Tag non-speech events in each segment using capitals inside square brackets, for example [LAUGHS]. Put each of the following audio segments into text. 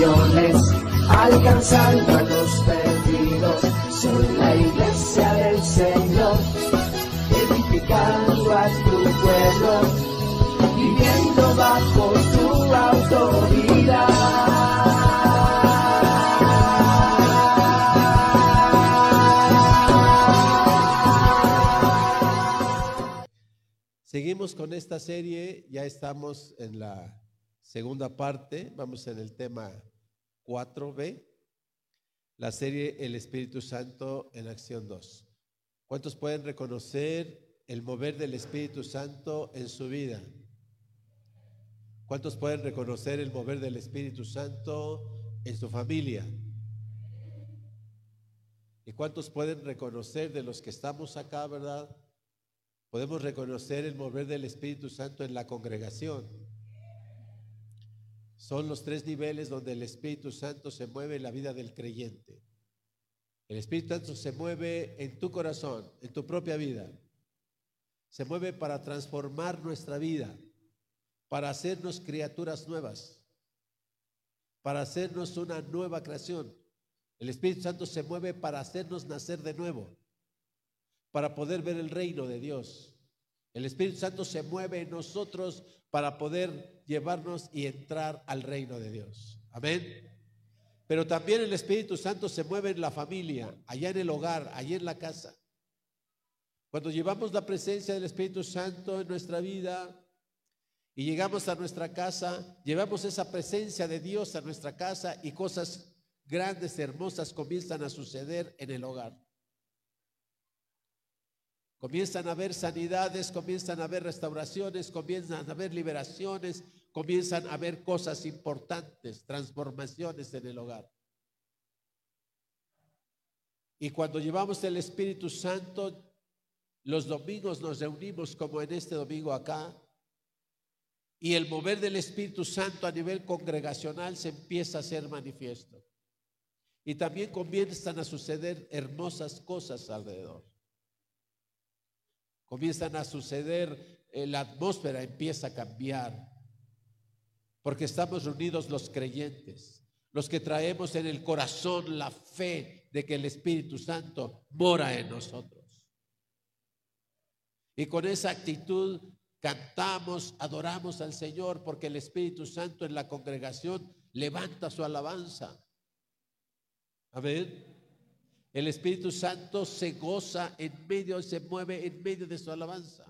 las naciones, alcanzando a los perdidos. Soy la iglesia del Señor, edificando a tu pueblo, viviendo bajo tu autoridad. Seguimos con esta serie, ya estamos en la segunda parte, vamos en el tema 4b, la serie El Espíritu Santo en Acción 2. ¿Cuántos pueden reconocer el mover del Espíritu Santo en su vida? ¿Cuántos pueden reconocer el mover del Espíritu Santo en su familia? ¿Y cuántos pueden reconocer de los que estamos acá, verdad? Podemos reconocer el mover del Espíritu Santo en la congregación. Son los tres niveles donde el Espíritu Santo se mueve en la vida del creyente. El Espíritu Santo se mueve en tu corazón, en tu propia vida. Se mueve para transformar nuestra vida, para hacernos criaturas nuevas, para hacernos una nueva creación. El Espíritu Santo se mueve para hacernos nacer de nuevo para poder ver el reino de Dios. El Espíritu Santo se mueve en nosotros para poder llevarnos y entrar al reino de Dios. Amén. Pero también el Espíritu Santo se mueve en la familia, allá en el hogar, allá en la casa. Cuando llevamos la presencia del Espíritu Santo en nuestra vida y llegamos a nuestra casa, llevamos esa presencia de Dios a nuestra casa y cosas grandes, hermosas comienzan a suceder en el hogar. Comienzan a haber sanidades, comienzan a haber restauraciones, comienzan a haber liberaciones, comienzan a haber cosas importantes, transformaciones en el hogar. Y cuando llevamos el Espíritu Santo, los domingos nos reunimos como en este domingo acá, y el mover del Espíritu Santo a nivel congregacional se empieza a hacer manifiesto. Y también comienzan a suceder hermosas cosas alrededor comienzan a suceder, eh, la atmósfera empieza a cambiar, porque estamos reunidos los creyentes, los que traemos en el corazón la fe de que el Espíritu Santo mora en nosotros. Y con esa actitud cantamos, adoramos al Señor, porque el Espíritu Santo en la congregación levanta su alabanza. Amén. El Espíritu Santo se goza en medio, se mueve en medio de su alabanza.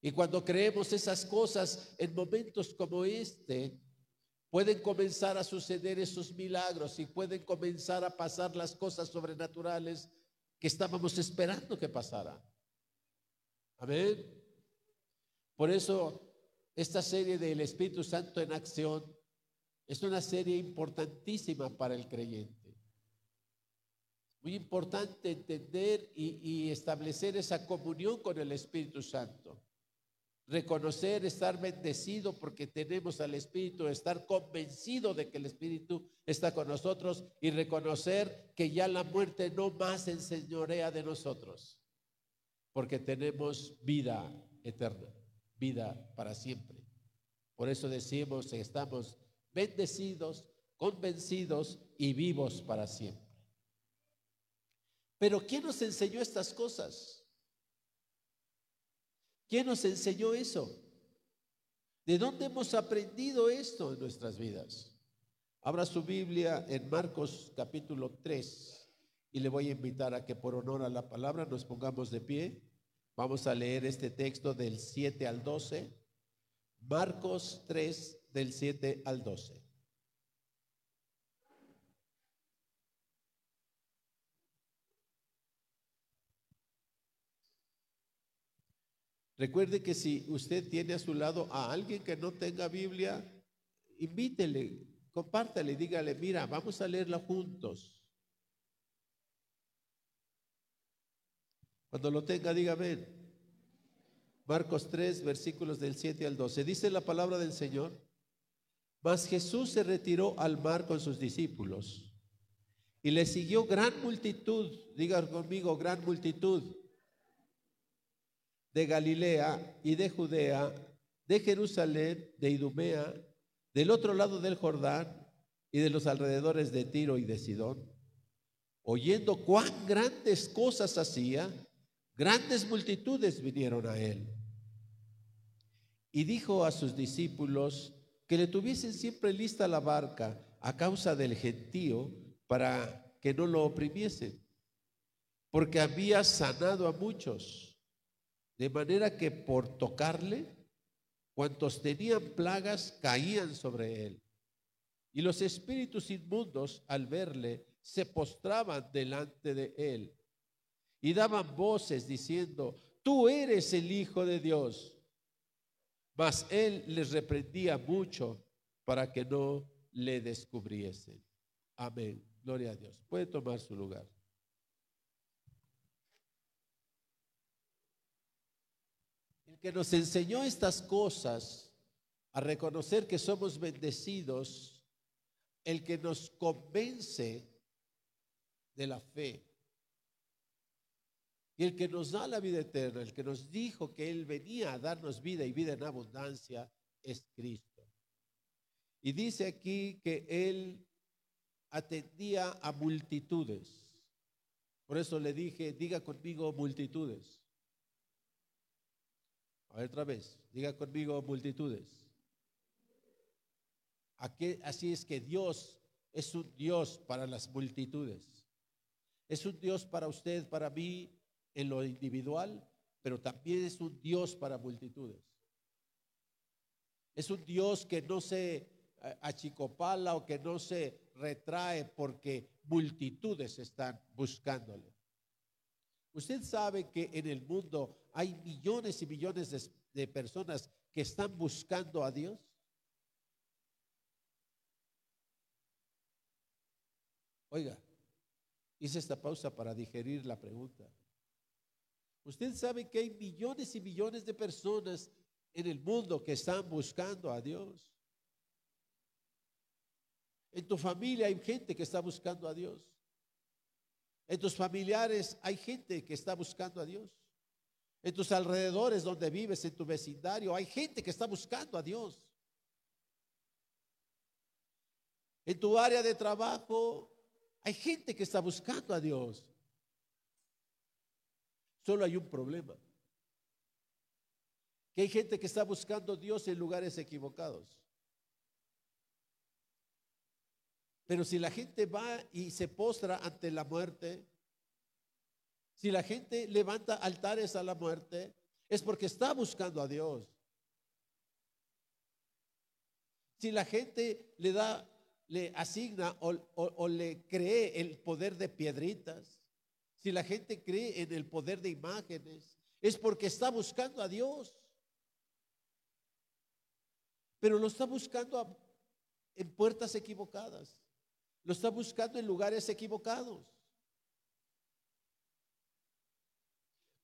Y cuando creemos esas cosas en momentos como este, pueden comenzar a suceder esos milagros y pueden comenzar a pasar las cosas sobrenaturales que estábamos esperando que pasara. Amén. Por eso, esta serie del Espíritu Santo en acción es una serie importantísima para el creyente. Muy importante entender y, establecer esa comunión con el Espíritu Santo. Reconocer, estar bendecido porque tenemos al Espíritu, estar convencido de que el Espíritu está con nosotros y reconocer que ya la muerte no más enseñorea de nosotros, porque tenemos vida eterna, vida para siempre. Por eso decimos que estamos bendecidos, convencidos y vivos para siempre. Pero ¿quién nos enseñó estas cosas? ¿Quién nos enseñó eso? ¿De dónde hemos aprendido esto en nuestras vidas? Abra su Biblia en Marcos capítulo 3 y le voy a invitar a que por honor a la palabra nos pongamos de pie. Vamos a leer este texto del 7 al 12. Marcos 3 del 7 al 12. Recuerde que si usted tiene a su lado a alguien que no tenga Biblia, invítele, compártale, dígale, mira, vamos a leerla juntos. Cuando lo tenga, dígame. Marcos 3, versículos del 7 al 12. Dice la palabra del Señor. Mas Jesús se retiró al mar con sus discípulos y le siguió gran multitud, diga conmigo, gran multitud de Galilea y de Judea, de Jerusalén, de Idumea, del otro lado del Jordán y de los alrededores de Tiro y de Sidón. Oyendo cuán grandes cosas hacía, grandes multitudes vinieron a él. Y dijo a sus discípulos que le tuviesen siempre lista la barca a causa del gentío para que no lo oprimiesen, porque había sanado a muchos de manera que por tocarle, cuantos tenían plagas caían sobre él. Y los espíritus inmundos, al verle, se postraban delante de él y daban voces diciendo, tú eres el Hijo de Dios. Mas él les reprendía mucho para que no le descubriesen. Amén. Gloria a Dios. Puede tomar su lugar. Que nos enseñó estas cosas, a reconocer que somos bendecidos, el que nos convence de la fe. Y el que nos da la vida eterna, el que nos dijo que Él venía a darnos vida y vida en abundancia, es Cristo. Y dice aquí que Él atendía a multitudes. Por eso le dije, diga conmigo multitudes. A ver otra vez, diga conmigo multitudes. así es que Dios es un Dios para las multitudes. Es un Dios para usted, para mí, en lo individual, pero también es un Dios para multitudes. Es un Dios que no se eh, achicopala o que no se retrae porque multitudes están buscándole. Usted sabe que en el mundo hay millones y millones de, personas que están buscando a Dios. Oiga, hice esta pausa para digerir la pregunta. Usted sabe que hay millones y millones de personas en el mundo que están buscando a Dios. En tu familia hay gente que está buscando a Dios. En tus familiares hay gente que está buscando a Dios. En tus alrededores donde vives, en tu vecindario, hay gente que está buscando a Dios. En tu área de trabajo hay gente que está buscando a Dios. Solo hay un problema. Que hay gente que está buscando a Dios en lugares equivocados. Pero si la gente va y se postra ante la muerte, si la gente levanta altares a la muerte, es porque está buscando a Dios. Si la gente le da, le asigna o, le cree el poder de piedritas, si la gente cree en el poder de imágenes, es porque está buscando a Dios. Pero lo está buscando en puertas equivocadas. Lo está buscando en lugares equivocados.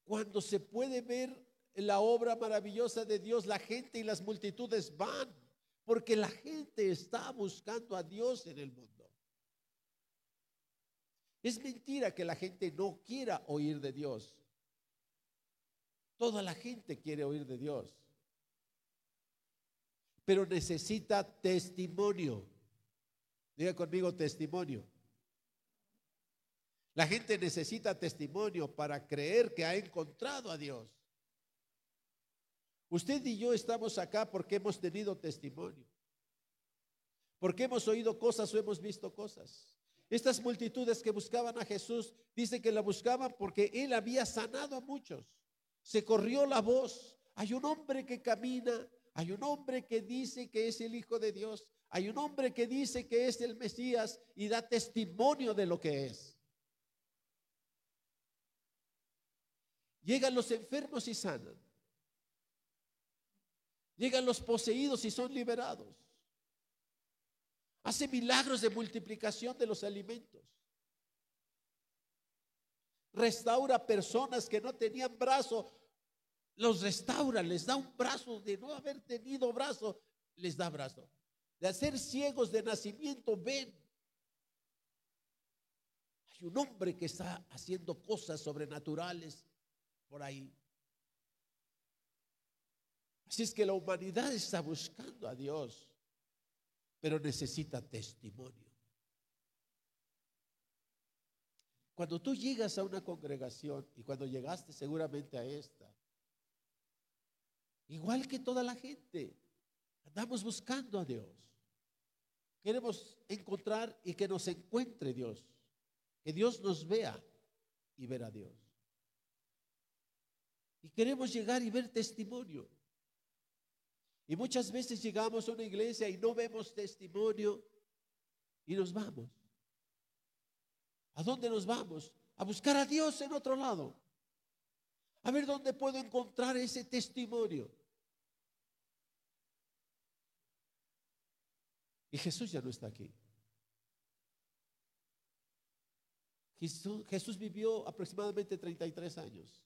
Cuando se puede ver la obra maravillosa de Dios, la gente y las multitudes van, porque la gente está buscando a Dios en el mundo. Es mentira que la gente no quiera oír de Dios. Toda la gente quiere oír de Dios. Pero necesita testimonio. Diga conmigo testimonio. La gente necesita testimonio para creer que ha encontrado a Dios. Usted y yo estamos acá porque hemos tenido testimonio. Porque hemos oído cosas o hemos visto cosas. Estas multitudes que buscaban a Jesús, dice que la buscaban porque Él había sanado a muchos. Se corrió la voz. Hay un hombre que camina, hay un hombre que dice que es el Hijo de Dios, hay un hombre que dice que es el Mesías y da testimonio de lo que es. Llegan los enfermos y sanan. Llegan los poseídos y son liberados. Hace milagros de multiplicación de los alimentos. Restaura personas que no tenían brazo. Los restaura, les da un brazo de no haber tenido brazo, les da brazo. De hacer ciegos de nacimiento, ven. Hay un hombre que está haciendo cosas sobrenaturales por ahí. Así es que la humanidad está buscando a Dios, pero necesita testimonio. Cuando tú llegas a una congregación y cuando llegaste seguramente a esta, igual que toda la gente, andamos buscando a Dios. Queremos encontrar y que nos encuentre Dios, que Dios nos vea y ver a Dios. Y queremos llegar y ver testimonio. Y muchas veces llegamos a una iglesia y no vemos testimonio y nos vamos. ¿A dónde nos vamos? A buscar a Dios en otro lado. A ver dónde puedo encontrar ese testimonio. Y Jesús ya no está aquí. Jesús, vivió aproximadamente 33 años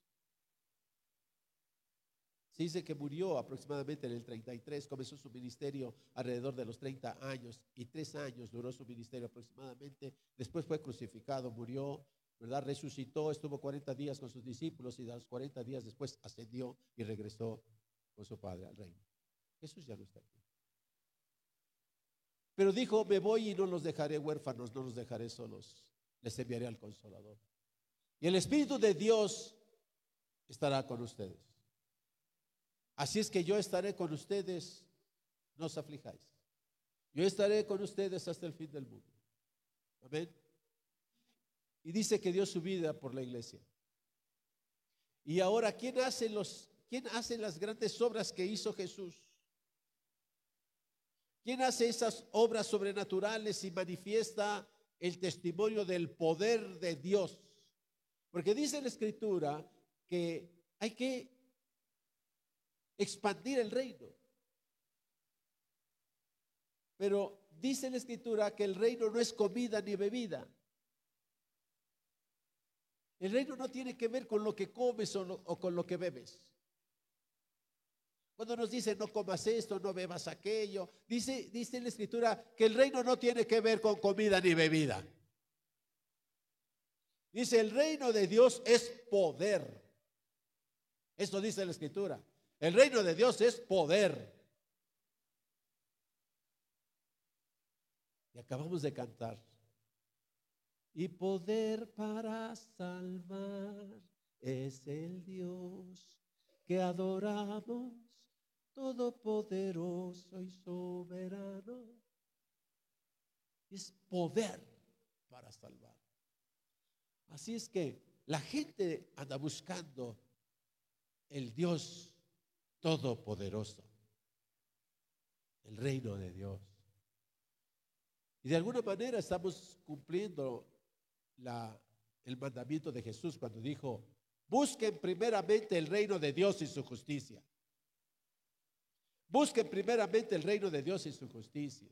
dice que murió aproximadamente en el 33, comenzó su ministerio alrededor de los 30 años y tres años duró su ministerio aproximadamente. Después fue crucificado, murió, ¿verdad? Resucitó, estuvo 40 días con sus discípulos y de los 40 días después ascendió y regresó con su padre al reino. Jesús ya no está aquí. Pero dijo, me voy y no los dejaré huérfanos, no los dejaré solos, les enviaré al consolador. Y el Espíritu de Dios estará con ustedes. Así es que yo estaré con ustedes, no os aflijáis. Yo estaré con ustedes hasta el fin del mundo. Amén. Y dice que dio su vida por la iglesia. Y ahora, ¿quién hace, los, ¿quién hace las grandes obras que hizo Jesús? ¿Quién hace esas obras sobrenaturales y manifiesta el testimonio del poder de Dios? Porque dice la escritura que hay que expandir el reino. Pero dice la escritura que el reino no es comida ni bebida. El reino no tiene que ver con lo que comes o, con lo que bebes. Cuando nos dice no comas esto, no bebas aquello, dice, dice la escritura que el reino no tiene que ver con comida ni bebida. Dice el reino de Dios es poder. Esto dice la escritura. El reino de Dios es poder. Y acabamos de cantar. Y poder para salvar es el Dios que adoramos, todopoderoso y soberano. Es poder para salvar. Así es que la gente anda buscando el Dios todopoderoso, el reino de Dios. Y de alguna manera estamos cumpliendo el mandamiento de Jesús cuando dijo, busquen primeramente el reino de Dios y su justicia. Busquen primeramente el reino de Dios y su justicia.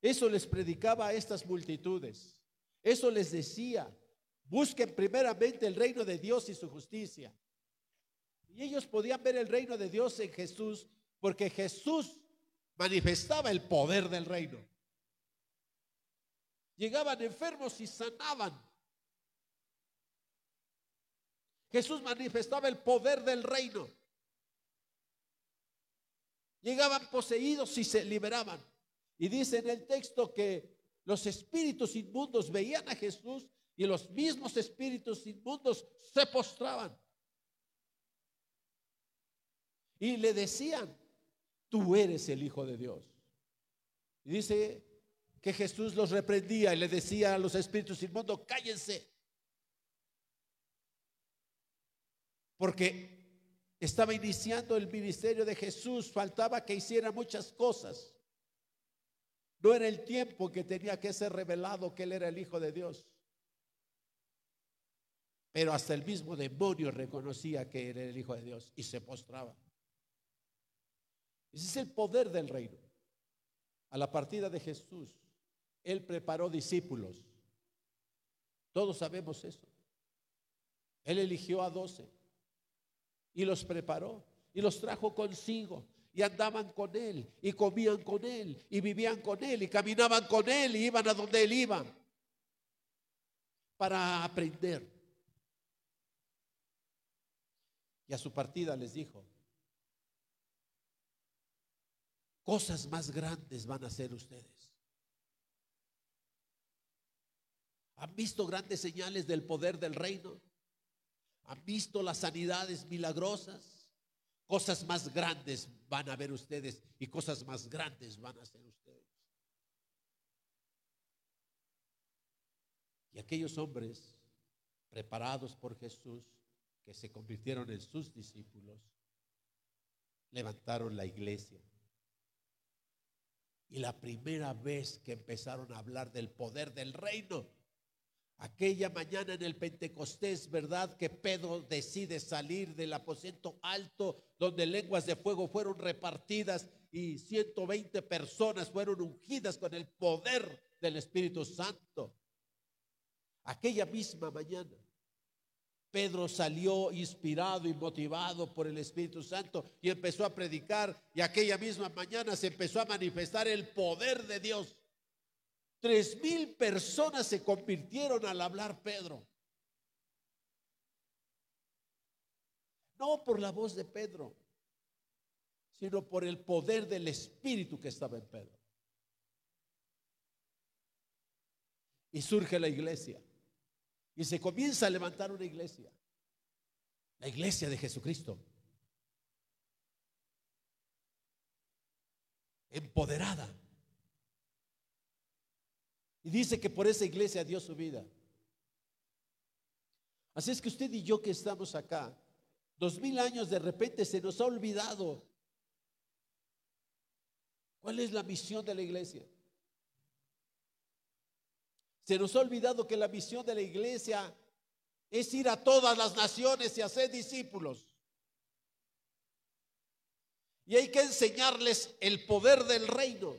Eso les predicaba a estas multitudes. Eso les decía, busquen primeramente el reino de Dios y su justicia. Y ellos podían ver el reino de Dios en Jesús porque Jesús manifestaba el poder del reino. Llegaban enfermos y sanaban. Jesús manifestaba el poder del reino. Llegaban poseídos y se liberaban. Y dice en el texto que los espíritus inmundos veían a Jesús y los mismos espíritus inmundos se postraban. Y le decían, tú eres el Hijo de Dios. Y dice que Jesús los reprendía y le decía a los espíritus inmundos, cállense. Porque estaba iniciando el ministerio de Jesús, faltaba que hiciera muchas cosas. No era el tiempo que tenía que ser revelado que él era el Hijo de Dios. Pero hasta el mismo demonio reconocía que era el Hijo de Dios y se postraba. Ese es el poder del reino. A la partida de Jesús, Él preparó discípulos. Todos sabemos eso. Él eligió a doce y los preparó y los trajo consigo y andaban con Él y comían con Él y vivían con Él y caminaban con Él y iban a donde Él iba para aprender. Y a su partida les dijo, cosas más grandes van a hacer ustedes. ¿Han visto grandes señales del poder del reino? ¿Han visto las sanidades milagrosas? Cosas más grandes van a ver ustedes y cosas más grandes van a hacer ustedes. Y aquellos hombres preparados por Jesús, que se convirtieron en sus discípulos, levantaron la iglesia. Y la primera vez que empezaron a hablar del poder del reino, aquella mañana en el Pentecostés, ¿verdad? Que Pedro decide salir del aposento alto donde lenguas de fuego fueron repartidas y 120 personas fueron ungidas con el poder del Espíritu Santo. Aquella misma mañana, Pedro salió inspirado y motivado por el Espíritu Santo y empezó a predicar y aquella misma mañana se empezó a manifestar el poder de Dios. Tres mil personas se convirtieron al hablar Pedro. No por la voz de Pedro, sino por el poder del Espíritu que estaba en Pedro. Y surge la iglesia. Y se comienza a levantar una iglesia. La iglesia de Jesucristo. Empoderada. Y dice que por esa iglesia dio su vida. Así es que usted y yo que estamos acá, dos mil años de repente se nos ha olvidado. ¿Cuál es la misión de la iglesia? Se nos ha olvidado que la misión de la iglesia es ir a todas las naciones y hacer discípulos. Y hay que enseñarles el poder del reino.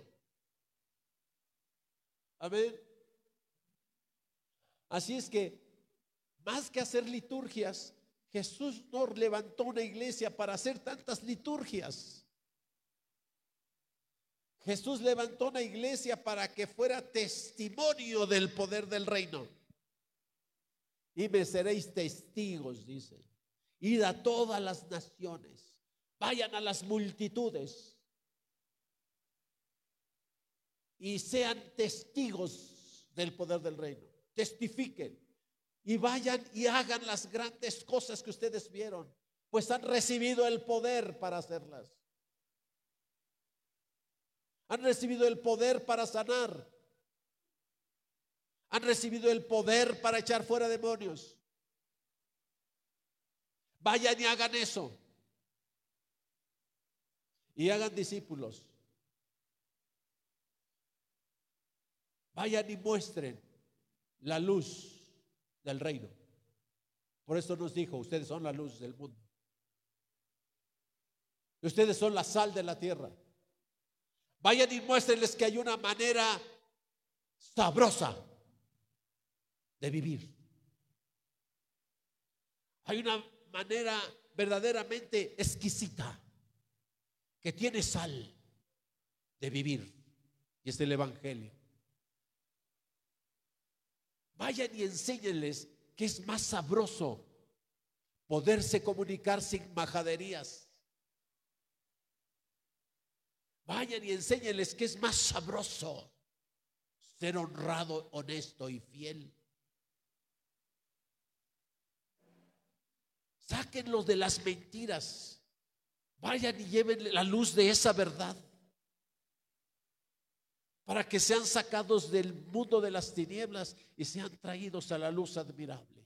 Amén. Así es que, más que hacer liturgias, Jesús no levantó una iglesia para hacer tantas liturgias. Jesús levantó una iglesia para que fuera testimonio del poder del reino. Y me seréis testigos, dice. Id a todas las naciones. Vayan a las multitudes. Y sean testigos del poder del reino. Testifiquen. Y vayan y hagan las grandes cosas que ustedes vieron. Pues han recibido el poder para hacerlas. Han recibido el poder para sanar. Han recibido el poder para echar fuera demonios. Vayan y hagan eso. Y hagan discípulos. Vayan y muestren la luz del reino. Por eso nos dijo, ustedes son la luz del mundo. Ustedes son la sal de la tierra. Vayan y muéstrenles que hay una manera sabrosa de vivir. Hay una manera verdaderamente exquisita que tiene sal de vivir. Y es el Evangelio. Vayan y enséñenles que es más sabroso poderse comunicar sin majaderías Vayan y enséñenles que es más sabroso ser honrado, honesto y fiel. Sáquenlos de las mentiras. Vayan y lleven la luz de esa verdad. Para que sean sacados del mundo de las tinieblas y sean traídos a la luz admirable.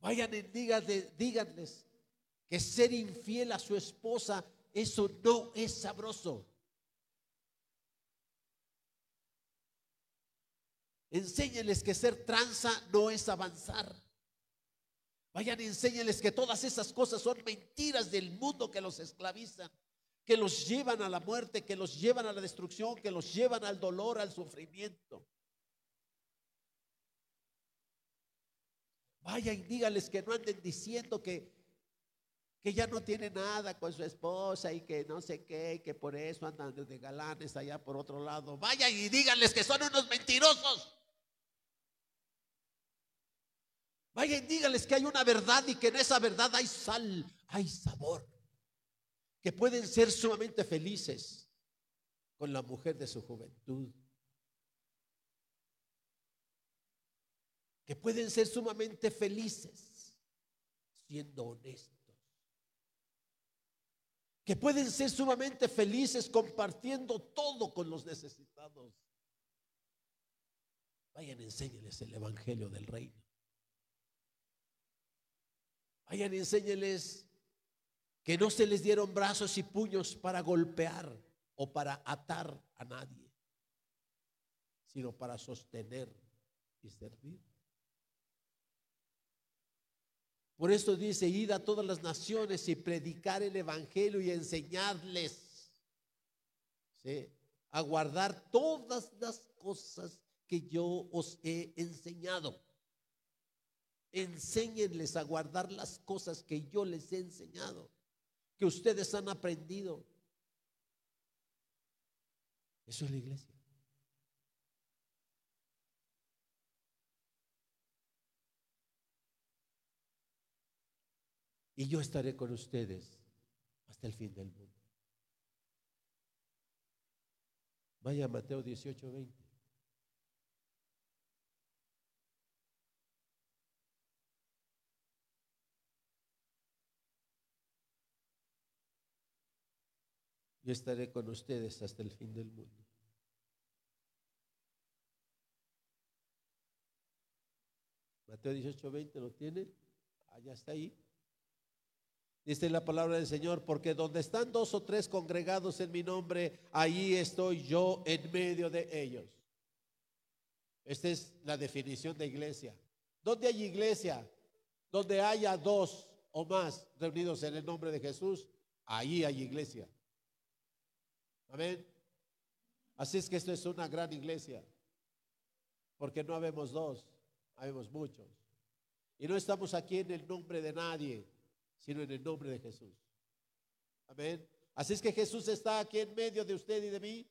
Vayan y díganles que ser infiel a su esposa, eso no es sabroso. Enséñeles que ser tranza no es avanzar. Vayan y enséñenles que todas esas cosas son mentiras del mundo que los esclavizan, que los llevan a la muerte, que los llevan a la destrucción, que los llevan al dolor, al sufrimiento. Vaya y dígales que no anden diciendo que, que ya no tiene nada con su esposa y que no sé qué, y que por eso andan de galanes allá por otro lado. Vaya y díganles que son unos mentirosos. Vaya y díganles que hay una verdad y que en esa verdad hay sal, hay sabor. Que pueden ser sumamente felices con la mujer de su juventud. que pueden ser sumamente felices siendo honestos, que pueden ser sumamente felices compartiendo todo con los necesitados. Vayan, enséñeles el Evangelio del Reino. Vayan, enséñeles que no se les dieron brazos y puños para golpear o para atar a nadie, sino para sostener y servir. Por eso dice, id a todas las naciones y predicar el Evangelio y enseñarles a guardar todas las cosas que yo os he enseñado. Enséñenles a guardar las cosas que yo les he enseñado, que ustedes han aprendido. Eso es la iglesia. y yo estaré con ustedes hasta el fin del mundo. Vaya Mateo 18, 20. Yo estaré con ustedes hasta el fin del mundo. Mateo 18, 20 lo tiene. Allá está ahí. Dice la palabra del Señor, porque donde están dos o tres congregados en mi nombre, ahí estoy yo en medio de ellos. Esta es la definición de iglesia. ¿Dónde hay iglesia? Donde haya dos o más reunidos en el nombre de Jesús, ahí hay iglesia. Amén. Así es que esto es una gran iglesia, porque no habemos dos, habemos muchos. Y no estamos aquí en el nombre de nadie sino en el nombre de Jesús. Amén. Así es que Jesús está aquí en medio de usted y de mí.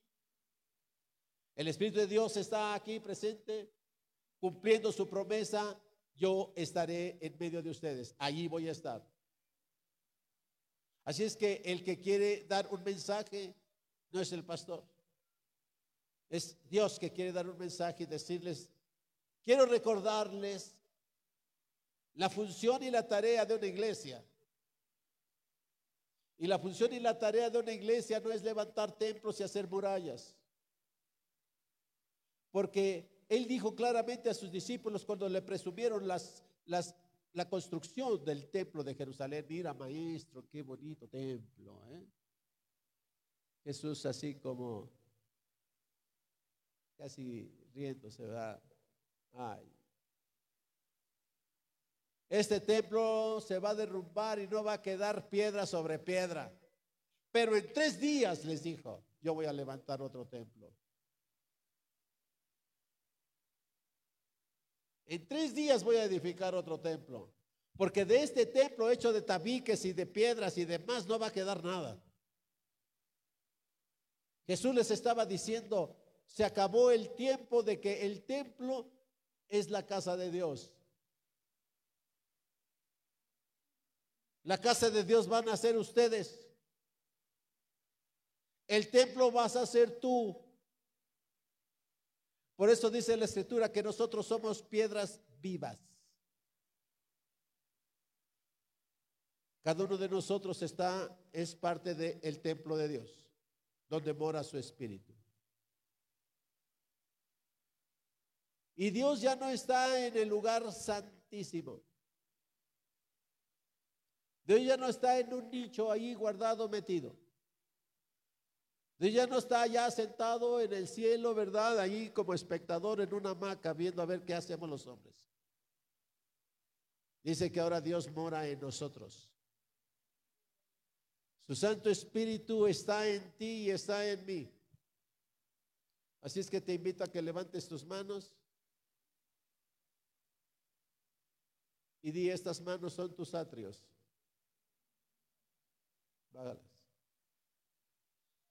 El Espíritu de Dios está aquí presente, cumpliendo su promesa. Yo estaré en medio de ustedes. Allí voy a estar. Así es que el que quiere dar un mensaje no es el pastor. Es Dios que quiere dar un mensaje y decirles, quiero recordarles la función y la tarea de una iglesia. Y la función y la tarea de una iglesia no es levantar templos y hacer murallas. Porque él dijo claramente a sus discípulos cuando le presumieron las, la construcción del templo de Jerusalén, mira maestro, qué bonito templo. ¿eh? Jesús así como casi riéndose, va. Ay, este templo se va a derrumbar y no va a quedar piedra sobre piedra. Pero en tres días les dijo, yo voy a levantar otro templo. En tres días voy a edificar otro templo. Porque de este templo hecho de tabiques y de piedras y demás no va a quedar nada. Jesús les estaba diciendo, se acabó el tiempo de que el templo es la casa de Dios. La casa de Dios van a ser ustedes. El templo vas a ser tú. Por eso dice la escritura que nosotros somos piedras vivas. Cada uno de nosotros está, es parte del templo de Dios, donde mora su espíritu. Y Dios ya no está en el lugar santísimo. Dios ya no está en un nicho ahí guardado, metido. Dios ya no está allá sentado en el cielo, ¿verdad? Ahí como espectador en una hamaca viendo a ver qué hacemos los hombres. Dice que ahora Dios mora en nosotros. Su Santo Espíritu está en ti y está en mí. Así es que te invito a que levantes tus manos y di, estas manos son tus atrios.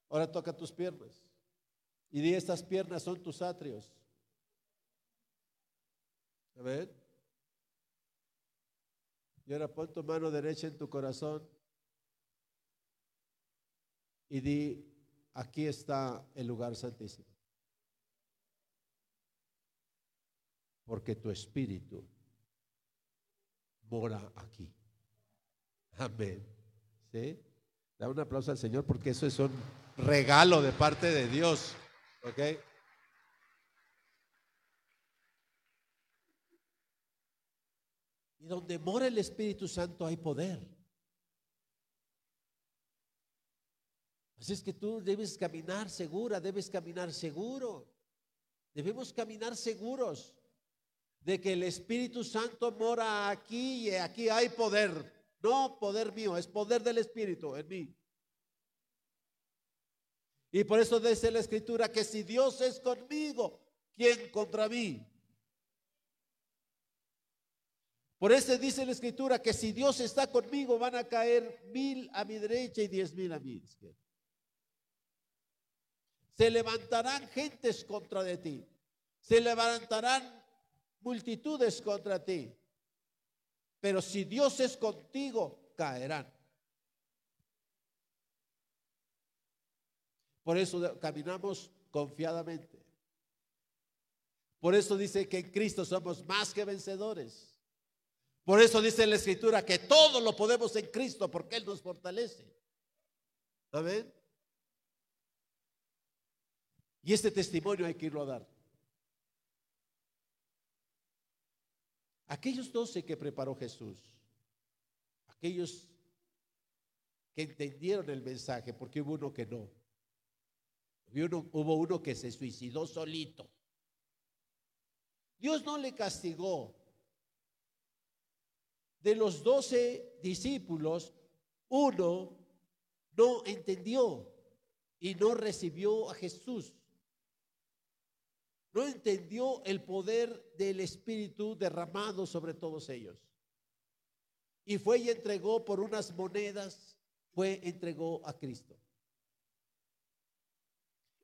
Ahora toca tus piernas y di, estas piernas son tus atrios. A ver. Y ahora pon tu mano derecha en tu corazón y di, aquí está el lugar santísimo. Porque tu espíritu mora aquí. Amén. ¿Sí? Da un aplauso al Señor porque eso es un regalo de parte de Dios. ¿Ok? Y donde mora el Espíritu Santo hay poder. Así es que tú debes caminar segura, debes caminar seguro. Debemos caminar seguros de que el Espíritu Santo mora aquí y aquí hay poder. No poder mío, es poder del Espíritu en mí. Y por eso dice la Escritura que si Dios es conmigo, ¿quién contra mí? Por eso dice la Escritura que si Dios está conmigo, van a caer mil a mi derecha y diez mil a mi izquierda. Se levantarán gentes contra de ti. Se levantarán multitudes contra ti. Pero si Dios es contigo, caerán. Por eso caminamos confiadamente. Por eso dice que en Cristo somos más que vencedores. Por eso dice la Escritura que todo lo podemos en Cristo porque Él nos fortalece. Amén. Y este testimonio hay que irlo a dar. Aquellos doce que preparó Jesús, aquellos que entendieron el mensaje, porque hubo uno que no. Hubo uno, que se suicidó solito. Dios no le castigó. De los doce discípulos, uno no entendió y no recibió a Jesús no entendió el poder del Espíritu derramado sobre todos ellos. Y fue y entregó por unas monedas, fue, entregó a Cristo.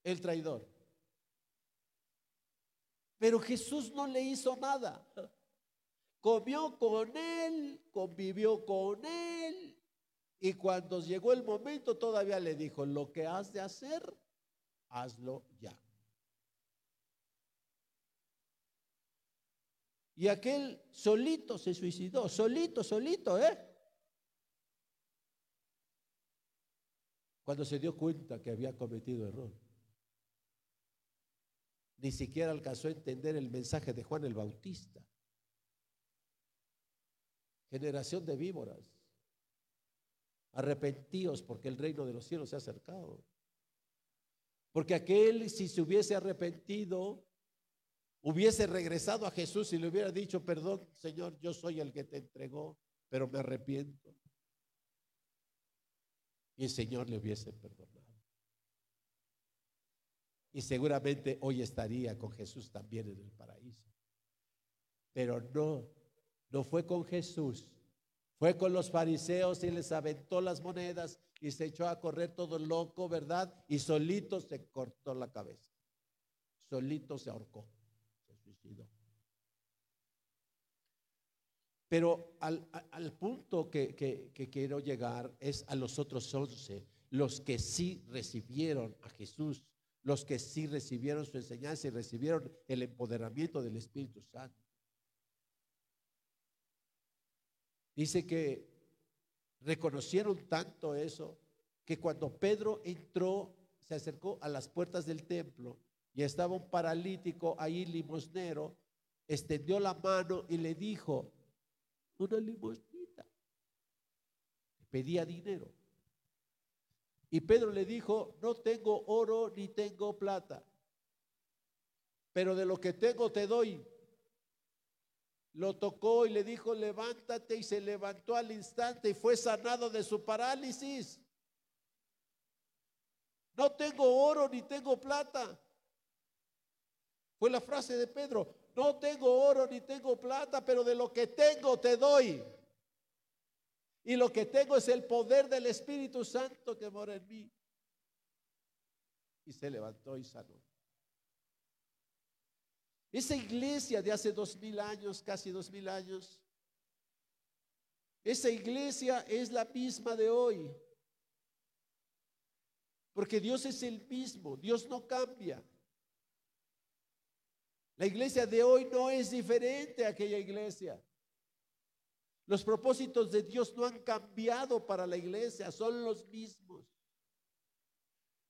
El traidor. Pero Jesús no le hizo nada. Comió con él, convivió con él. Y cuando llegó el momento todavía le dijo, lo que has de hacer, hazlo ya. Y aquel solito se suicidó, solito, solito, ¿eh? Cuando se dio cuenta que había cometido error. Ni siquiera alcanzó a entender el mensaje de Juan el Bautista. Generación de víboras. Arrepentíos porque el reino de los cielos se ha acercado. Porque aquel, si se hubiese arrepentido, hubiese regresado a Jesús y le hubiera dicho, perdón, Señor, yo soy el que te entregó, pero me arrepiento. Y el Señor le hubiese perdonado. Y seguramente hoy estaría con Jesús también en el paraíso. Pero no, no fue con Jesús. Fue con los fariseos y les aventó las monedas y se echó a correr todo loco, ¿verdad? Y solito se cortó la cabeza. Solito se ahorcó. Pero al, punto que, que, quiero llegar es a los otros once, los que sí recibieron a Jesús, los que sí recibieron su enseñanza y recibieron el empoderamiento del Espíritu Santo. Dice que reconocieron tanto eso que cuando Pedro entró, se acercó a las puertas del templo y estaba un paralítico ahí limosnero, extendió la mano y le dijo, una limosnita. Pedía dinero. Y Pedro le dijo, no tengo oro ni tengo plata, pero de lo que tengo te doy. lo tocó y le dijo, levántate y se levantó al instante y fue sanado de su parálisis. No tengo oro ni tengo plata. Fue la frase de Pedro, no tengo oro ni tengo plata, pero de lo que tengo te doy. Y lo que tengo es el poder del Espíritu Santo que mora en mí. Y se levantó y sanó. Esa iglesia de hace dos mil años, casi dos mil años, esa iglesia es la misma de hoy. Porque Dios es el mismo, Dios no cambia. La iglesia de hoy no es diferente a aquella iglesia. Los propósitos de Dios no han cambiado para la iglesia, son los mismos.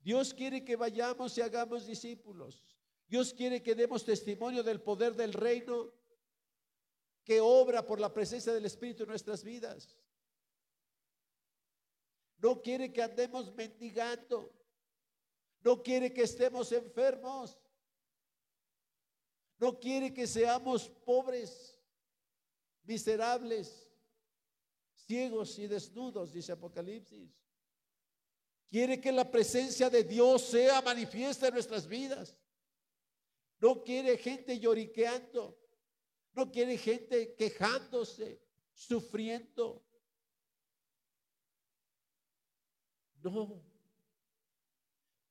Dios quiere que vayamos y hagamos discípulos. Dios quiere que demos testimonio del poder del reino que obra por la presencia del Espíritu en nuestras vidas. No quiere que andemos mendigando. No quiere que estemos enfermos. No quiere que seamos pobres, miserables, ciegos y desnudos, dice Apocalipsis. Quiere que la presencia de Dios sea manifiesta en nuestras vidas. No quiere gente lloriqueando. No quiere gente quejándose, sufriendo. No.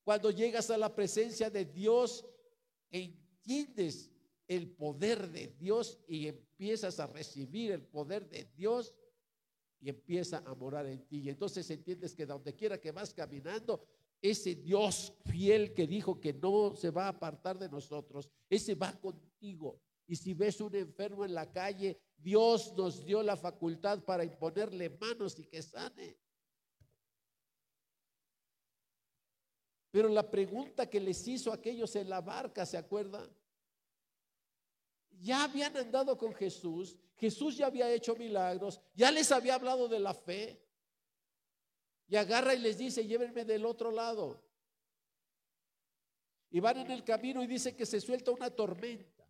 Cuando llegas a la presencia de Dios, entiendes el poder de Dios y empiezas a recibir el poder de Dios y empieza a morar en ti. Y entonces entiendes que donde quiera que vas caminando, ese Dios fiel que dijo que no se va a apartar de nosotros, ese va contigo. Y si ves un enfermo en la calle, Dios nos dio la facultad para imponerle manos y que sane. Pero la pregunta que les hizo aquellos en la barca, ¿se acuerdan? Ya habían andado con Jesús, Jesús ya había hecho milagros, ya les había hablado de la fe. Y agarra y les dice, llévenme del otro lado. Y van en el camino y dice que se suelta una tormenta.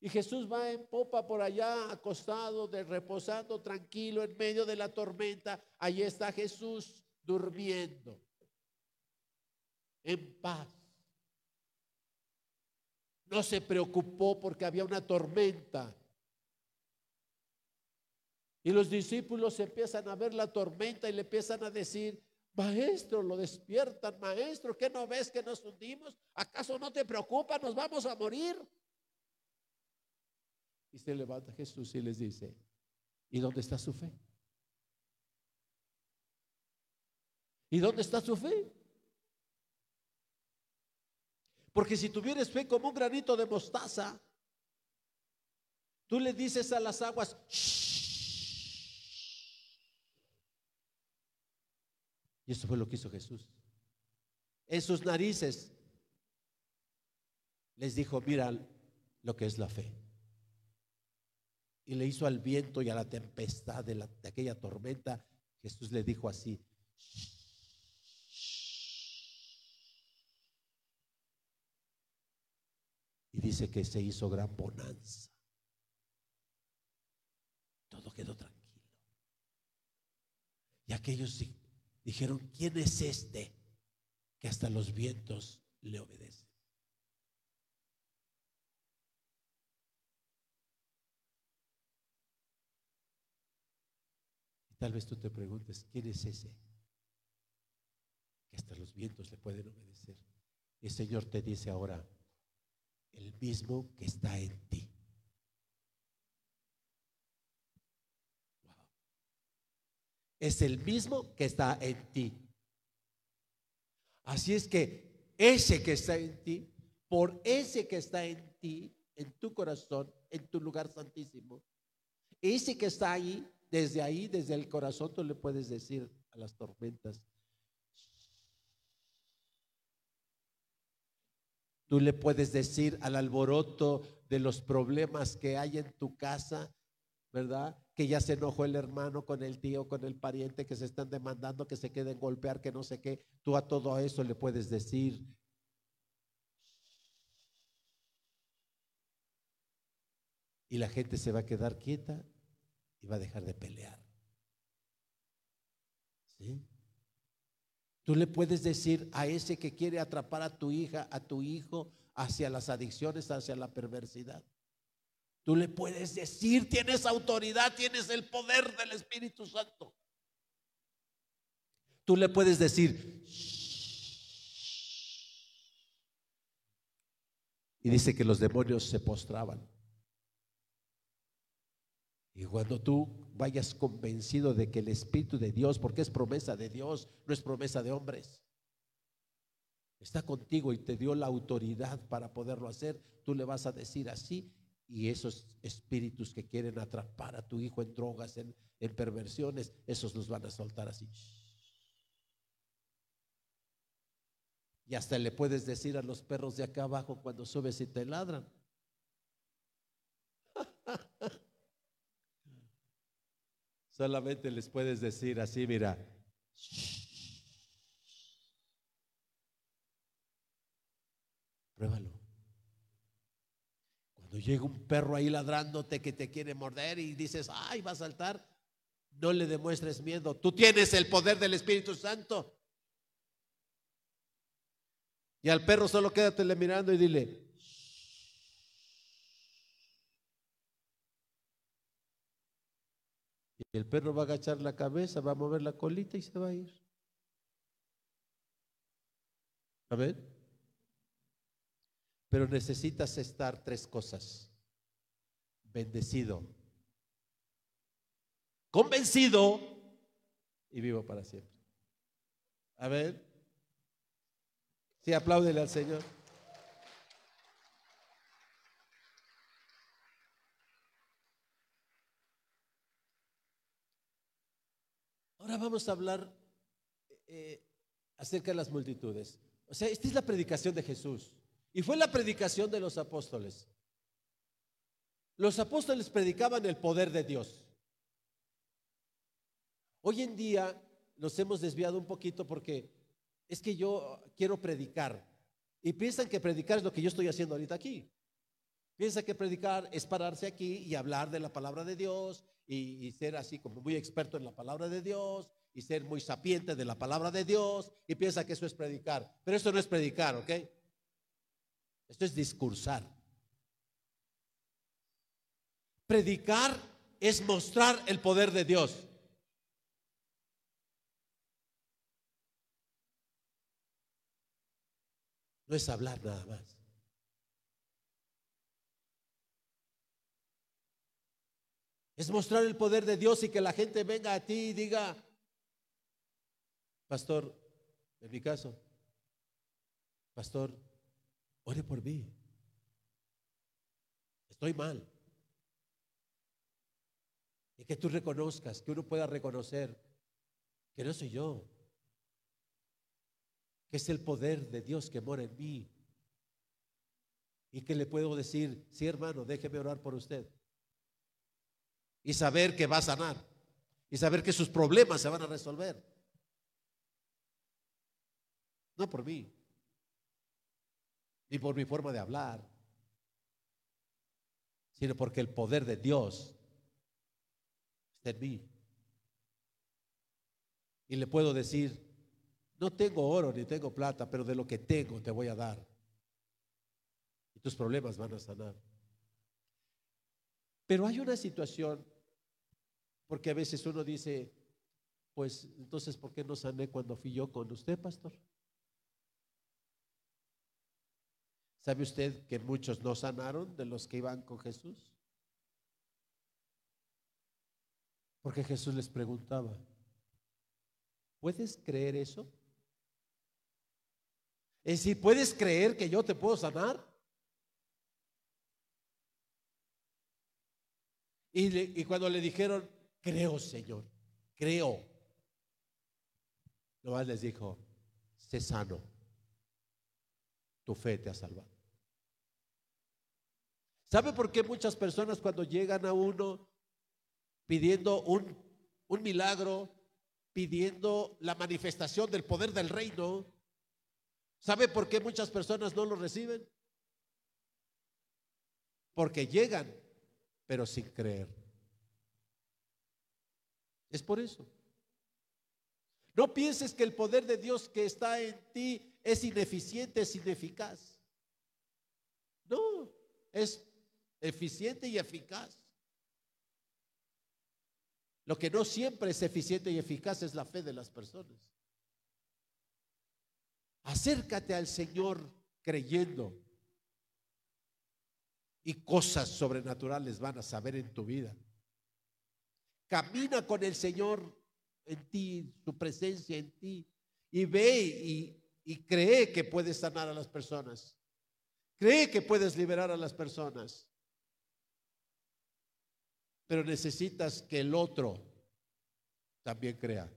Y Jesús va en popa por allá, acostado, de, reposando, tranquilo, en medio de la tormenta. Allí está Jesús durmiendo en paz. No se preocupó porque había una tormenta. Y los discípulos empiezan a ver la tormenta y le empiezan a decir, maestro, lo despiertan, maestro, ¿qué no ves que nos hundimos? ¿Acaso no te preocupa? Nos vamos a morir. Y se levanta Jesús y les dice, ¿y dónde está su fe? ¿Y dónde está su fe? Porque si tuvieres fe como un granito de mostaza, tú le dices a las aguas, Y eso fue lo que hizo Jesús. En sus narices les dijo, mira lo que es la fe. Y le hizo al viento y a la tempestad de, de aquella tormenta, Jesús le dijo así, Y dice que se hizo gran bonanza. Todo quedó tranquilo. Y aquellos dijeron, ¿quién es este que hasta los vientos le obedecen? Tal vez tú te preguntes, ¿quién es ese que hasta los vientos le pueden obedecer? Y el Señor te dice ahora, el mismo que está en ti. Es el mismo que está en ti. Así es que ese que está en ti, por ese que está en ti, en tu corazón, en tu lugar santísimo, ese que está ahí, desde ahí, desde el corazón, tú le puedes decir a las tormentas, Tú le puedes decir al alboroto de los problemas que hay en tu casa, ¿verdad? Que ya se enojó el hermano con el tío, con el pariente, que se están demandando, que se queden golpear, que no sé qué. Tú a todo eso le puedes decir. Y la gente se va a quedar quieta y va a dejar de pelear. ¿Sí? Tú le puedes decir a ese que quiere atrapar a tu hija, a tu hijo, hacia las adicciones, hacia la perversidad. Tú le puedes decir, tienes autoridad, tienes el poder del Espíritu Santo. Tú le puedes decir, y dice que los demonios se postraban. Y cuando tú vayas convencido de que el Espíritu de Dios, porque es promesa de Dios, no es promesa de hombres, está contigo y te dio la autoridad para poderlo hacer, tú le vas a decir así y esos espíritus que quieren atrapar a tu hijo en drogas, en, perversiones, esos los van a soltar así. Y hasta le puedes decir a los perros de acá abajo cuando subes y te ladran. Solamente les puedes decir así, mira. Pruébalo. Cuando llega un perro ahí ladrándote que te quiere morder y dices, ay, va a saltar, no le demuestres miedo. Tú tienes el poder del Espíritu Santo. Y al perro solo quédatele mirando y dile, El perro va a agachar la cabeza, va a mover la colita y se va a ir. Amén. Pero necesitas estar tres cosas. Bendecido, convencido y vivo para siempre. Amén. Sí, apláudele al Señor. Ahora vamos a hablar eh, acerca de las multitudes. O sea, esta es la predicación de Jesús. Y fue la predicación de los apóstoles. Los apóstoles predicaban el poder de Dios. Hoy en día nos hemos desviado un poquito porque es que yo quiero predicar. Y piensan que predicar es lo que yo estoy haciendo ahorita aquí. Piensa que predicar es pararse aquí y hablar de la palabra de Dios y, ser así como muy experto en la palabra de Dios y ser muy sapiente de la palabra de Dios y piensa que eso es predicar. Pero esto no es predicar, ¿ok? Esto es discursar. Predicar es mostrar el poder de Dios. No es hablar nada más. Es mostrar el poder de Dios y que la gente venga a ti y diga, pastor, en mi caso, pastor, ore por mí. Estoy mal. Y que tú reconozcas, que uno pueda reconocer que no soy yo, que es el poder de Dios que mora en mí. Y que le puedo decir, sí hermano, déjeme orar por usted y saber que va a sanar y saber que sus problemas se van a resolver. No por mí, ni por mi forma de hablar, sino porque el poder de Dios está en mí. Y le puedo decir, no tengo oro ni tengo plata, pero de lo que tengo te voy a dar. Y tus problemas van a sanar. Pero hay una situación porque a veces uno dice, pues entonces, ¿por qué no sané cuando fui yo con usted, pastor? ¿Sabe usted que muchos no sanaron de los que iban con Jesús? Porque Jesús les preguntaba, ¿puedes creer eso? Es decir, ¿puedes creer que yo te puedo sanar? Y, y cuando le dijeron, Creo, Señor, creo. Nomás les dijo, sé sano. Tu fe te ha salvado. ¿Sabe por qué muchas personas cuando llegan a uno pidiendo un, un milagro, pidiendo la manifestación del poder del reino, ¿sabe por qué muchas personas no lo reciben? Porque llegan pero sin creer. Es por eso. No pienses que el poder de Dios que está en ti es ineficiente, es ineficaz. No, es eficiente y eficaz. Lo que no siempre es eficiente y eficaz es la fe de las personas. Acércate al Señor creyendo y cosas sobrenaturales van a saber en tu vida. Camina con el Señor en ti, su presencia en ti, y ve y, y cree que puedes sanar a las personas. Cree que puedes liberar a las personas. Pero necesitas que el otro también crea.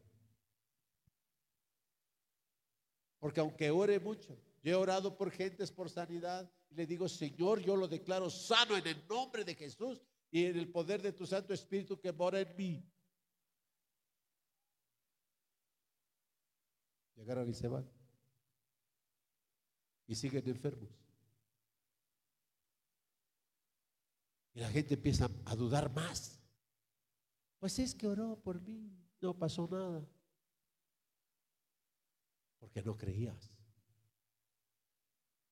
Porque aunque ore mucho, yo he orado por gentes por sanidad y le digo, Señor, yo lo declaro sano en el nombre de Jesús y en el poder de tu Santo Espíritu que mora en mí. Llegaron y se van. Y siguen enfermos. Y la gente empieza a dudar más. Pues es que oró por mí, no pasó nada. Porque no creías.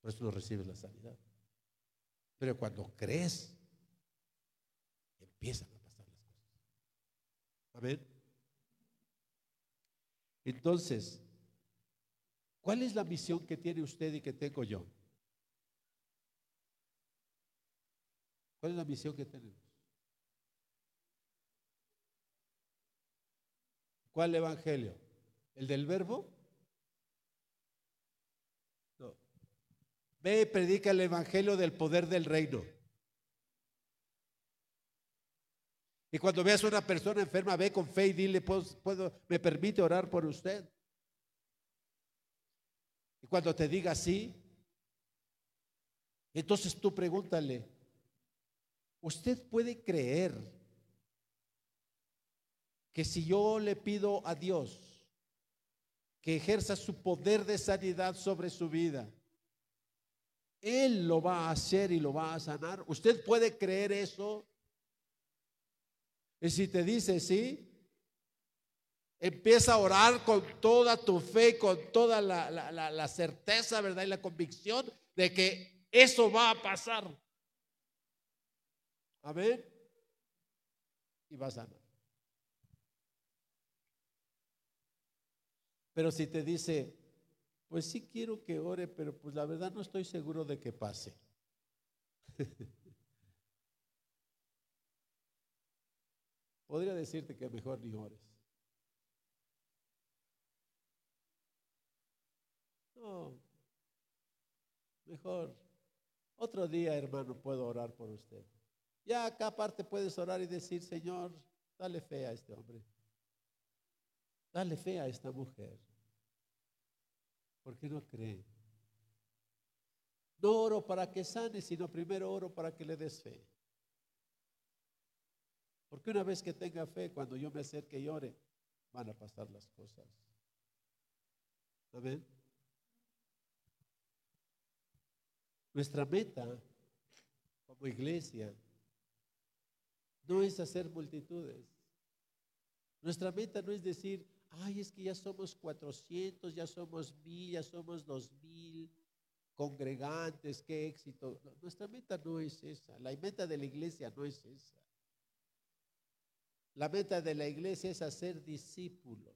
Por eso no recibes la sanidad. Pero cuando crees, empiezan a pasar las cosas. Amén. Entonces, ¿cuál es la misión que tiene usted y que tengo yo? ¿Cuál es la misión que tenemos? ¿Cuál evangelio? ¿El del verbo? Ve y predica el evangelio del poder del reino. Y cuando veas a una persona enferma, ve con fe y dile, ¿puedo, me permite orar por usted? Y cuando te diga sí, entonces tú pregúntale, ¿usted puede creer que si yo le pido a Dios que ejerza su poder de sanidad sobre su vida, él lo va a hacer y lo va a sanar. ¿Usted puede creer eso? Y si te dice sí, empieza a orar con toda tu fe, con toda la, certeza, ¿verdad? Y la convicción de que eso va a pasar. Amén. Y va a sanar. Pero si te dice, pues sí quiero que ore, pero pues la verdad no estoy seguro de que pase. [LAUGHS] Podría decirte que mejor ni ores. No, mejor. Otro día, hermano, puedo orar por usted. Ya acá aparte puedes orar y decir, Señor, dale fe a este hombre. Dale fe a esta mujer. ¿Por qué no cree? No oro para que sane, sino primero oro para que le des fe. Porque una vez que tenga fe, cuando yo me acerque y ore, van a pasar las cosas. Amén. Nuestra meta como iglesia no es hacer multitudes. Nuestra meta no es decir, ay, es que ya somos 400, ya somos mil, ya somos dos mil congregantes, qué éxito. Nuestra meta no es esa, la meta de la iglesia no es esa. La meta de la iglesia es hacer discípulos.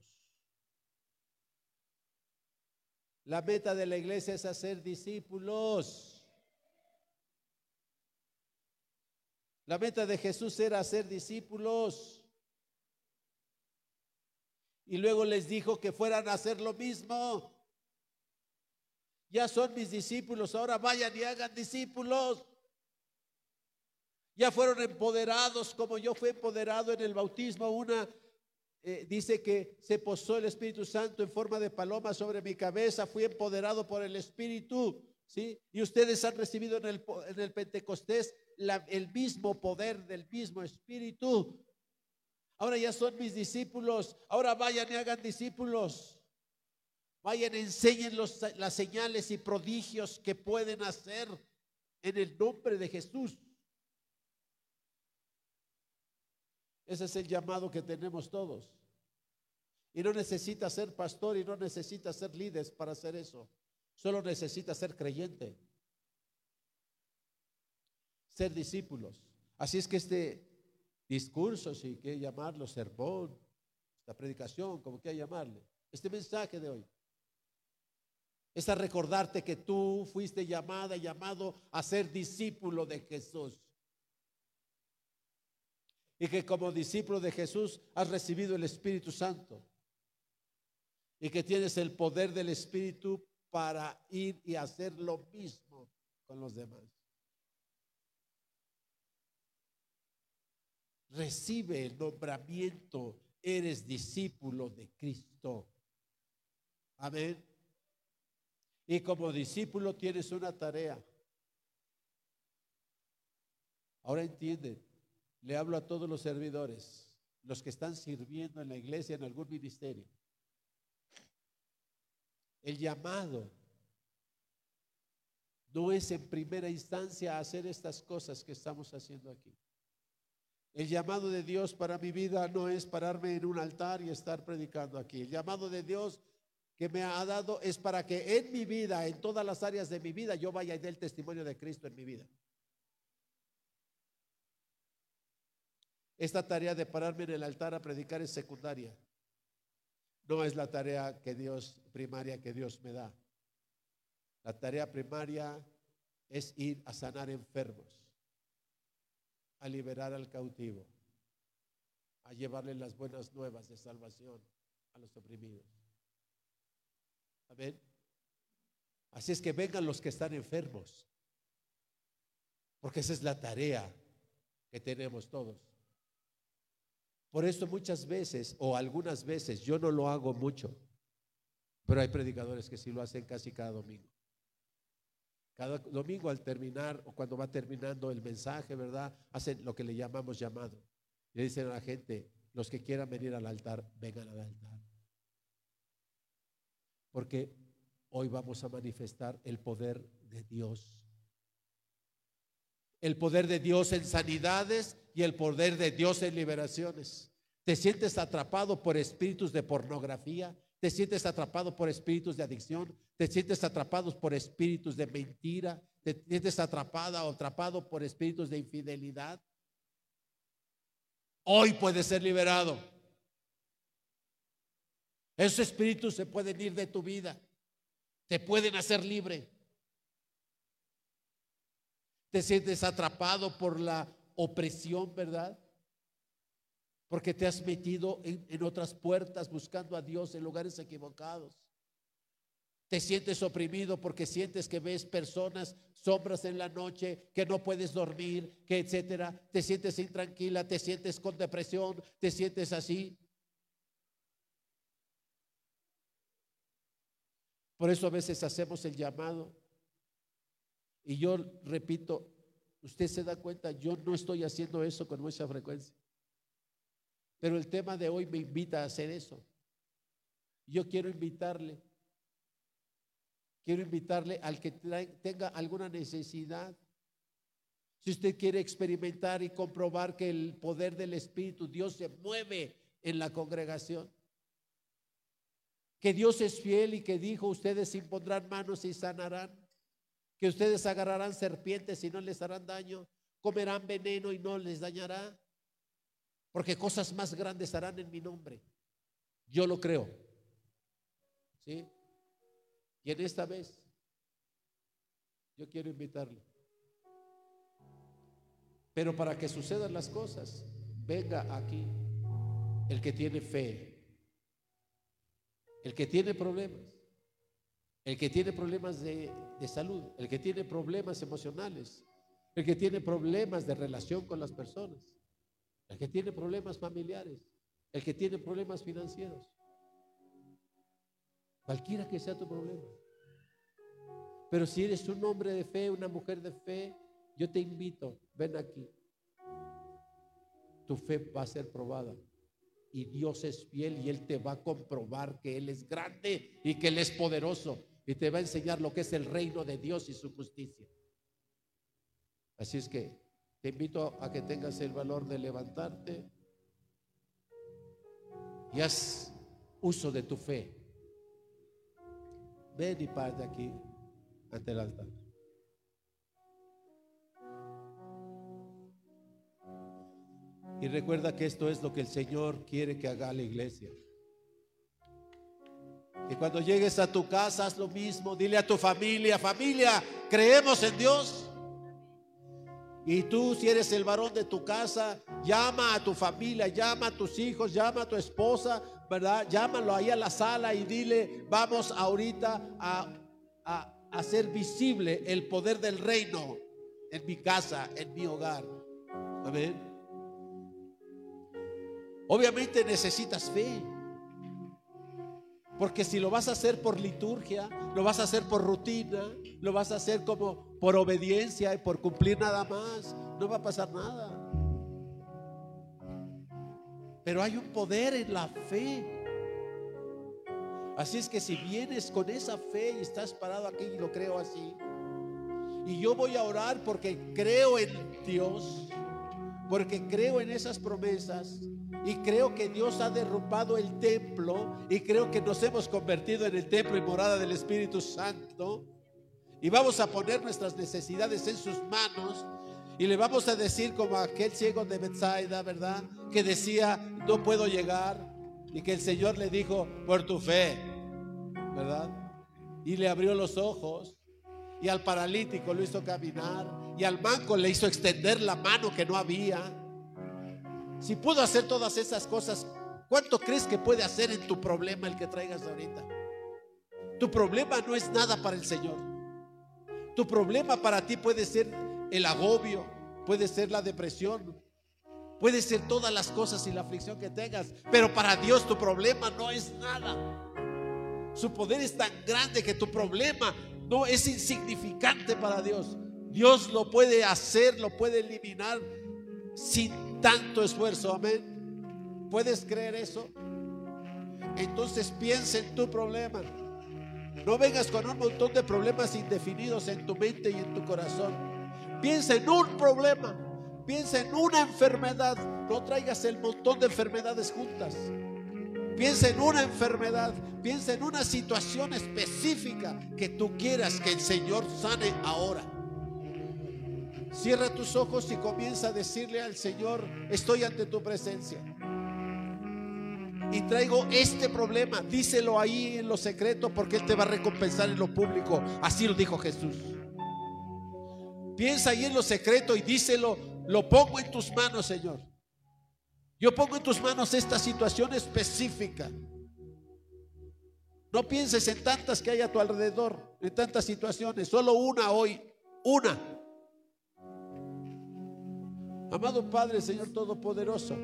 La meta de la iglesia es hacer discípulos. La meta de Jesús era hacer discípulos. Y luego les dijo que fueran a hacer lo mismo. Ya son mis discípulos, ahora vayan y hagan discípulos. Ya fueron empoderados como yo fui empoderado en el bautismo. Una eh, dice que se posó el Espíritu Santo en forma de paloma sobre mi cabeza. Fui empoderado por el Espíritu. ¿sí? Y ustedes han recibido en el, en el Pentecostés el mismo poder del mismo Espíritu. Ahora ya son mis discípulos. Ahora vayan y hagan discípulos. Vayan, enseñen las señales y prodigios que pueden hacer en el nombre de Jesús. Ese es el llamado que tenemos todos. Y no necesita ser pastor y no necesita ser líder para hacer eso. Solo necesita ser creyente. Ser discípulos. Así es que este discurso, si quiere llamarlo sermón, esta predicación, como quiera llamarle, este mensaje de hoy, es a recordarte que tú fuiste llamada, llamado a ser discípulo de Jesús. Y que como discípulo de Jesús has recibido el Espíritu Santo y que tienes el poder del Espíritu para ir y hacer lo mismo con los demás. Recibe el nombramiento, eres discípulo de Cristo. Amén. Y como discípulo tienes una tarea. Ahora entienden, le hablo a todos los servidores, los que están sirviendo en la iglesia en algún ministerio. El llamado no es en primera instancia hacer estas cosas que estamos haciendo aquí. El llamado de Dios para mi vida no es pararme en un altar y estar predicando aquí. El llamado de Dios que me ha dado es para que en mi vida, en todas las áreas de mi vida, yo vaya y dé el testimonio de Cristo en mi vida. Esta tarea de pararme en el altar a predicar es secundaria. No es la tarea que Dios, primaria que Dios me da. La tarea primaria es ir a sanar enfermos, a liberar al cautivo, a llevarle las buenas nuevas de salvación a los oprimidos. Amén. Así es que vengan los que están enfermos, porque esa es la tarea que tenemos todos. Por eso muchas veces o algunas veces yo no lo hago mucho, pero hay predicadores que sí lo hacen casi cada domingo. Cada domingo al terminar o cuando va terminando el mensaje, ¿verdad? Hacen lo que le llamamos llamado. Le dicen a la gente, los que quieran venir al altar, vengan al altar. Porque hoy vamos a manifestar el poder de Dios. El poder de Dios en sanidades y el poder de Dios en liberaciones. Te sientes atrapado por espíritus de pornografía, te sientes atrapado por espíritus de adicción, te sientes atrapado por espíritus de mentira, te sientes atrapada o atrapado por espíritus de infidelidad. Hoy puedes ser liberado. Esos espíritus se pueden ir de tu vida, te pueden hacer libre. Te sientes atrapado por la opresión, ¿verdad? Porque te has metido en, otras puertas buscando a Dios en lugares equivocados. Te sientes oprimido porque sientes que ves personas, sombras en la noche, que no puedes dormir, que etcétera. Te sientes intranquila, te sientes con depresión, te sientes así. Por eso a veces hacemos el llamado. Y yo repito, usted se da cuenta, yo no estoy haciendo eso con mucha frecuencia. Pero el tema de hoy me invita a hacer eso. Yo quiero invitarle, quiero invitarle al que tenga alguna necesidad. Si usted quiere experimentar y comprobar que el poder del Espíritu, Dios se mueve en la congregación. Que Dios es fiel y que dijo, ustedes impondrán manos y sanarán que ustedes agarrarán serpientes y no les harán daño, comerán veneno y no les dañará, porque cosas más grandes harán en mi nombre. Yo lo creo. ¿Sí? Y en esta vez, yo quiero invitarle. Pero para que sucedan las cosas, venga aquí el que tiene fe, el que tiene problemas, el que tiene problemas de, salud, el que tiene problemas emocionales, el que tiene problemas de relación con las personas, el que tiene problemas familiares, el que tiene problemas financieros. Cualquiera que sea tu problema. Pero si eres un hombre de fe, una mujer de fe, yo te invito, ven aquí. Tu fe va a ser probada. Y Dios es fiel y Él te va a comprobar que Él es grande y que Él es poderoso y te va a enseñar lo que es el reino de Dios y su justicia. Así es que te invito a que tengas el valor de levantarte y haz uso de tu fe. Ven y parte aquí ante el altar. Y recuerda que esto es lo que el Señor quiere que haga la iglesia. Y cuando llegues a tu casa, haz lo mismo. Dile a tu familia, familia, creemos en Dios. Y tú, si eres el varón de tu casa, llama a tu familia, llama a tus hijos, llama a tu esposa, ¿verdad? Llámalo ahí a la sala y dile, vamos ahorita a, a hacer visible el poder del reino en mi casa, en mi hogar. Amén. Obviamente necesitas fe. Porque si lo vas a hacer por liturgia, lo vas a hacer por rutina, lo vas a hacer como por obediencia y por cumplir nada más, no va a pasar nada. Pero hay un poder en la fe. Así es que si vienes con esa fe y estás parado aquí y lo creo así, y yo voy a orar porque creo en Dios, porque creo en esas promesas, y creo que Dios ha derrumbado el templo y creo que nos hemos convertido en el templo y morada del Espíritu Santo. Y vamos a poner nuestras necesidades en sus manos y le vamos a decir como aquel ciego de Bethsaida, ¿verdad? Que decía, no puedo llegar. Y que el Señor le dijo, por tu fe, ¿verdad? Y le abrió los ojos. Y al paralítico lo hizo caminar. Y al manco le hizo extender la mano que no había. Si pudo hacer todas esas cosas, ¿cuánto crees que puede hacer en tu problema el que traigas ahorita? Tu problema no es nada para el Señor. Tu problema para ti puede ser el agobio, puede ser la depresión, puede ser todas las cosas y la aflicción que tengas, pero para Dios tu problema no es nada. Su poder es tan grande que tu problema no es insignificante para Dios. Dios lo puede hacer, lo puede eliminar sin tanto esfuerzo. Amén. ¿Puedes creer eso? Entonces piensa en tu problema. No vengas con un montón de problemas indefinidos en tu mente y en tu corazón. Piensa en un problema. Piensa en una enfermedad. No traigas el montón de enfermedades juntas. Piensa en una enfermedad. Piensa en una situación específica que tú quieras que el Señor sane ahora. Cierra tus ojos y comienza a decirle al Señor, estoy ante tu presencia. Y traigo este problema, díselo ahí en lo secreto porque Él te va a recompensar en lo público. Así lo dijo Jesús. Piensa ahí en lo secreto y díselo, lo pongo en tus manos, Señor. Yo pongo en tus manos esta situación específica. No pienses en tantas que hay a tu alrededor, en tantas situaciones, solo una hoy, una. Amado Padre, Señor Todopoderoso,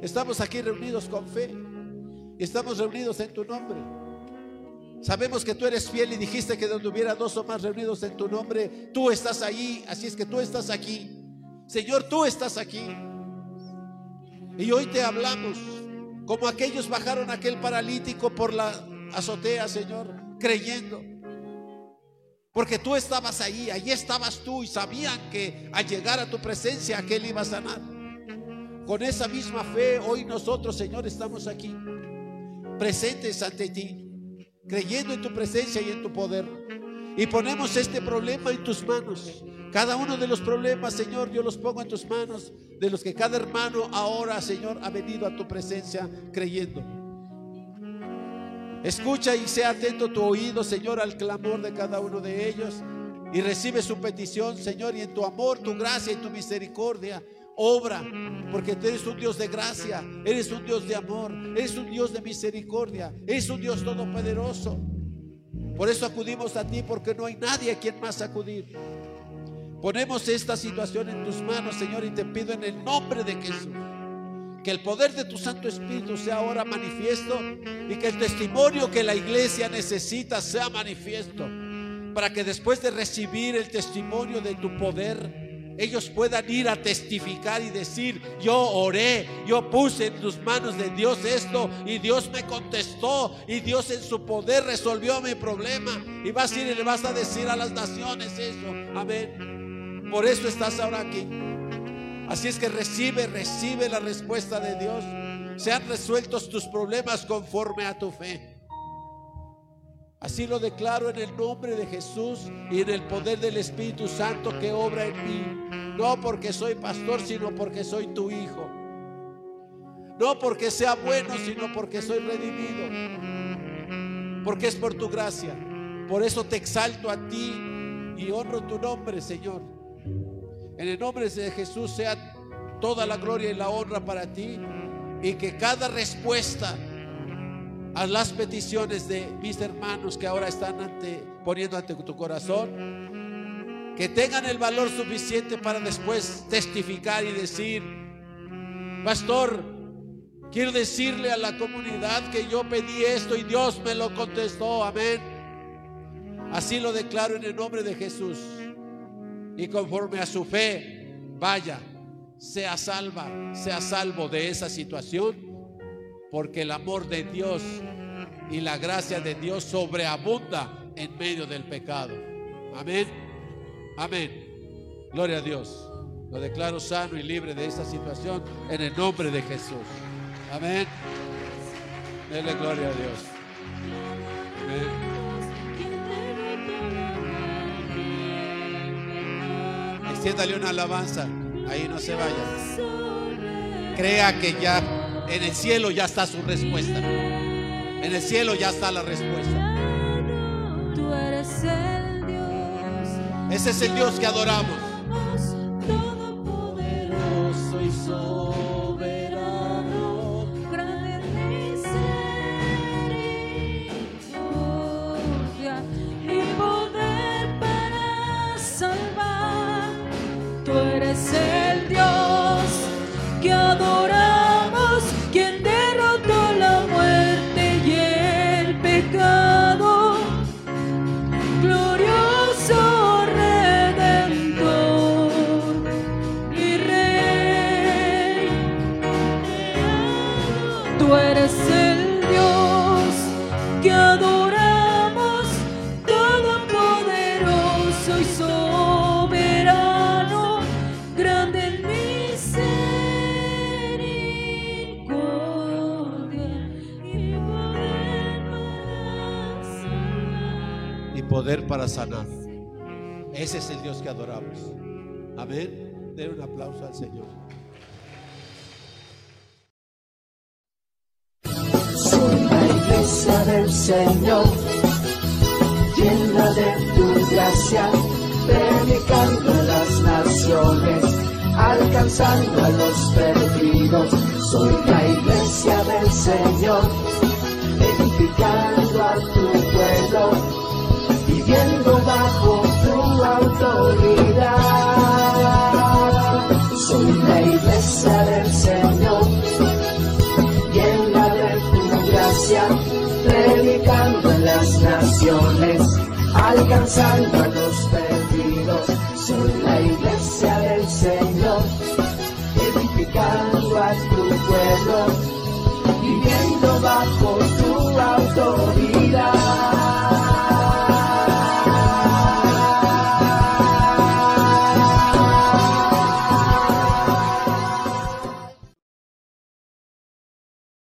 estamos aquí reunidos con fe estamos reunidos en tu nombre. Sabemos que tú eres fiel y dijiste que donde hubiera dos o más reunidos en tu nombre, tú estás ahí, así es que tú estás aquí. Señor, tú estás aquí. Y hoy te hablamos como aquellos bajaron aquel paralítico por la azotea, Señor, creyendo. Porque tú estabas ahí, allí estabas tú y sabían que al llegar a tu presencia aquel iba a sanar. Con esa misma fe, hoy nosotros, Señor, estamos aquí, presentes ante ti, creyendo en tu presencia y en tu poder. Y ponemos este problema en tus manos. Cada uno de los problemas, Señor, yo los pongo en tus manos, de los que cada hermano ahora, Señor, ha venido a tu presencia creyendo. Escucha y sea atento tu oído, Señor, al clamor de cada uno de ellos. Y recibe su petición, Señor, y en tu amor, tu gracia y tu misericordia, obra. Porque tú eres un Dios de gracia, eres un Dios de amor, eres un Dios de misericordia, eres un Dios todopoderoso. Por eso acudimos a ti, porque no hay nadie a quien más acudir. Ponemos esta situación en tus manos, Señor, y te pido en el nombre de Jesús que el poder de tu Santo Espíritu sea ahora manifiesto y que el testimonio que la iglesia necesita sea manifiesto. Para que después de recibir el testimonio de tu poder, ellos puedan ir a testificar y decir, yo oré, yo puse en tus manos de Dios esto y Dios me contestó y Dios en su poder resolvió mi problema. Y vas a ir y le vas a decir a las naciones eso. Amén. Por eso estás ahora aquí. Así es que recibe, recibe la respuesta de Dios. sean resueltos tus problemas conforme a tu fe. Así lo declaro en el nombre de Jesús y en el poder del Espíritu Santo que obra en mí. No porque soy pastor, sino porque soy tu hijo. No porque sea bueno, sino porque soy redimido. Porque es por tu gracia. Por eso te exalto a ti y honro tu nombre, Señor. En el nombre de Jesús sea toda la gloria y la honra para ti y que cada respuesta a las peticiones de mis hermanos que ahora están ante, poniendo ante tu corazón, que tengan el valor suficiente para después testificar y decir, pastor, quiero decirle a la comunidad que yo pedí esto y Dios me lo contestó, amén. Así lo declaro en el nombre de Jesús. Y conforme a su fe, vaya, sea salva, sea salvo de esa situación porque el amor de Dios y la gracia de Dios sobreabunda en medio del pecado. Amén. Amén. Gloria a Dios. Lo declaro sano y libre de esta situación en el nombre de Jesús. Amén. Dele gloria a Dios. Amén. Extiéndale una alabanza. Ahí no se vaya. Crea que ya en el cielo ya está su respuesta. En el cielo ya está la respuesta. Tú eres el Dios. Ese es el Dios que adoramos. Todopoderoso y eres el Dios que adoramos, para sanar. Ese es el Dios que adoramos. Amén. Den un aplauso al Señor. Soy la iglesia del Señor, llena de tu gracia, predicando a las naciones, alcanzando a los perdidos. Soy la iglesia del Señor, edificando a tu pueblo, gracia, predicando en las naciones, alcanzando a los perdidos. Soy la iglesia del Señor, edificando a tu pueblo,